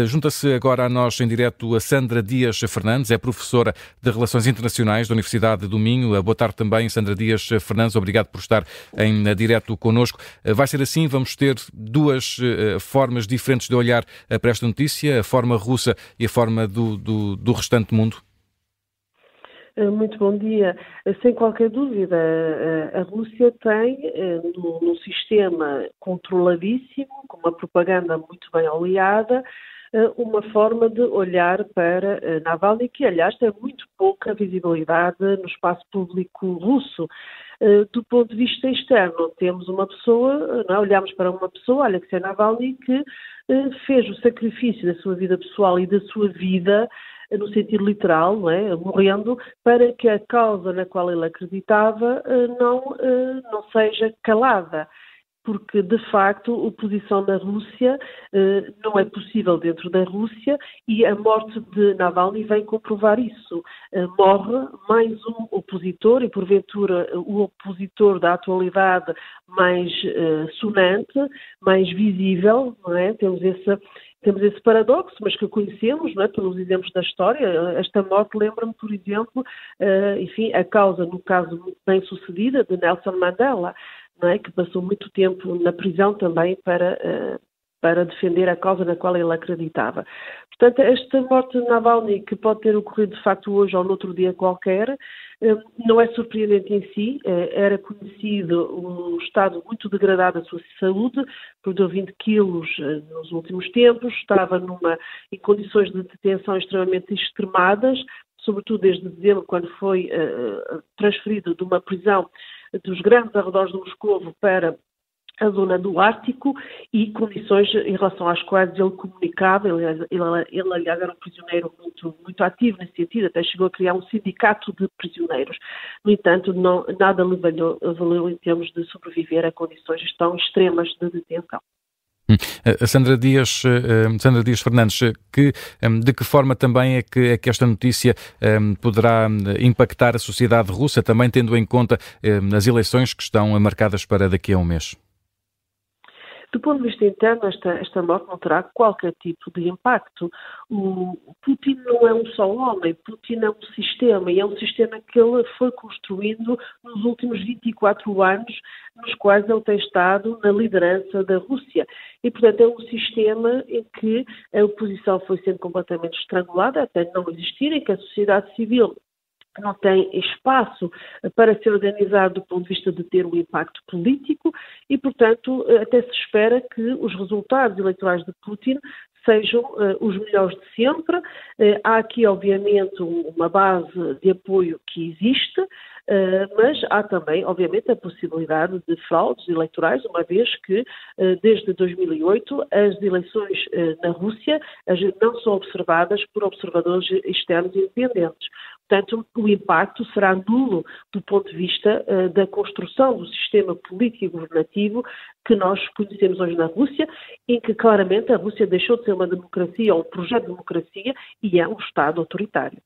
Junta-se agora a nós em direto a Sandra Dias Fernandes, é professora de Relações Internacionais da Universidade do Minho. Boa tarde também, Sandra Dias Fernandes, obrigado por estar em direto connosco. Vai ser assim, vamos ter duas eh, formas diferentes de olhar eh, para esta notícia, a forma russa e a forma do, do, do restante mundo? Eh, muito bom dia. Sem qualquer dúvida, a Rússia tem, num sistema controladíssimo, com uma propaganda muito bem oleada, eh, uma forma de olhar para eh, Navalny, que, aliás, tem muito pouca visibilidade no espaço público russo. Eh, do ponto de vista externo, temos uma pessoa, não é? olhamos para uma pessoa, Alexei Navalny, que fez o sacrifício da sua vida pessoal e da sua vida no sentido literal, não é? morrendo, para que a causa na qual ele acreditava não, não seja calada porque de facto a posição da Rússia eh, não é possível dentro da Rússia e a morte de Navalny vem comprovar isso. Eh, morre mais um opositor e porventura o opositor da atualidade mais eh, sonante, mais visível, é? Temos esse temos esse paradoxo, mas que conhecemos, é, pelos exemplos da história. Esta morte lembra-me, por exemplo, uh, enfim, a causa, no caso bem sucedida, de Nelson Mandela é? que passou muito tempo na prisão também para, uh, para defender a causa na qual ele acreditava. Portanto, esta morte de Navalny, que pode ter ocorrido de facto hoje ou noutro dia qualquer, uh, não é surpreendente em si. Uh, era conhecido um estado muito degradado da sua saúde, perdeu 20 quilos nos últimos tempos, estava numa, em condições de detenção extremamente extremadas, sobretudo desde dezembro, quando foi transferido de uma prisão dos grandes arredores de Moscovo para a zona do Ártico e condições em relação às quais ele comunicava, ele, ele, ele aliás era um prisioneiro muito, muito ativo nesse sentido, até chegou a criar um sindicato de prisioneiros. No entanto, não, nada lhe valeu, valeu em termos de sobreviver a condições tão extremas de detenção. A Sandra Dias, eh, Sandra Dias Fernandes, que, de que forma também é que, é que esta notícia poderá impactar a sociedade russa, também tendo em conta as eleições que estão marcadas para daqui a um mês? Do ponto de vista interno, esta, esta morte não terá qualquer tipo de impacto. O Putin não é um só homem, Putin é um sistema, e é um sistema que ele foi construindo nos últimos 24 anos, nos quais ele tem estado na liderança da Rússia. E, portanto, é um sistema em que a oposição foi sendo completamente estrangulada, até não existir, em que a sociedade civil não tem espaço para ser organizado do ponto de vista de ter um impacto político e, portanto, até se espera que os resultados eleitorais de Putin sejam uh, os melhores de sempre. Uh, há aqui, obviamente, uma base de apoio que existe, mas há também, obviamente, a possibilidade de fraudes eleitorais, uma vez que, desde 2008, as eleições na Rússia não são observadas por observadores externos independentes. Portanto, o impacto será nulo do ponto de vista uh, da construção do sistema político e governativo que nós conhecemos hoje na Rússia, em que claramente a Rússia deixou de ser uma democracia ou um projeto de democracia e é um Estado autoritário.